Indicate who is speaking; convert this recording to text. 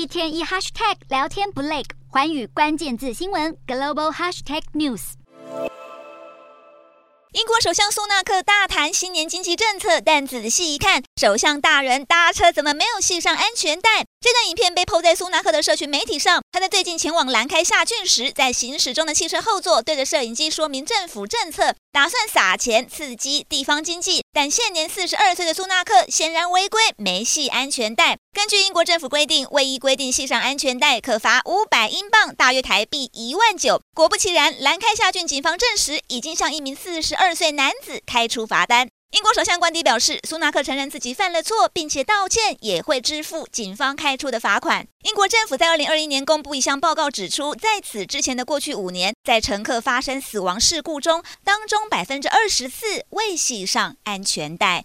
Speaker 1: 一天一 hashtag 聊天不累，环宇关键字新闻 global hashtag news。
Speaker 2: 英国首相苏纳克大谈新年经济政策，但仔细一看，首相大人搭车怎么没有系上安全带？这段影片被 PO 在苏纳克的社群媒体上。他在最近前往兰开夏郡时，在行驶中的汽车后座对着摄影机说明政府政策，打算撒钱刺激地方经济。但现年四十二岁的苏纳克显然违规，没系安全带。根据英国政府规定，未依规定系上安全带，可罚五百英镑，大约台币一万九。果不其然，兰开夏郡警方证实，已经向一名四十二岁男子开出罚单。英国首相官邸表示，苏纳克承认自己犯了错，并且道歉，也会支付警方开出的罚款。英国政府在二零二一年公布一项报告，指出，在此之前的过去五年，在乘客发生死亡事故中，当中百分之二十四未系上安全带。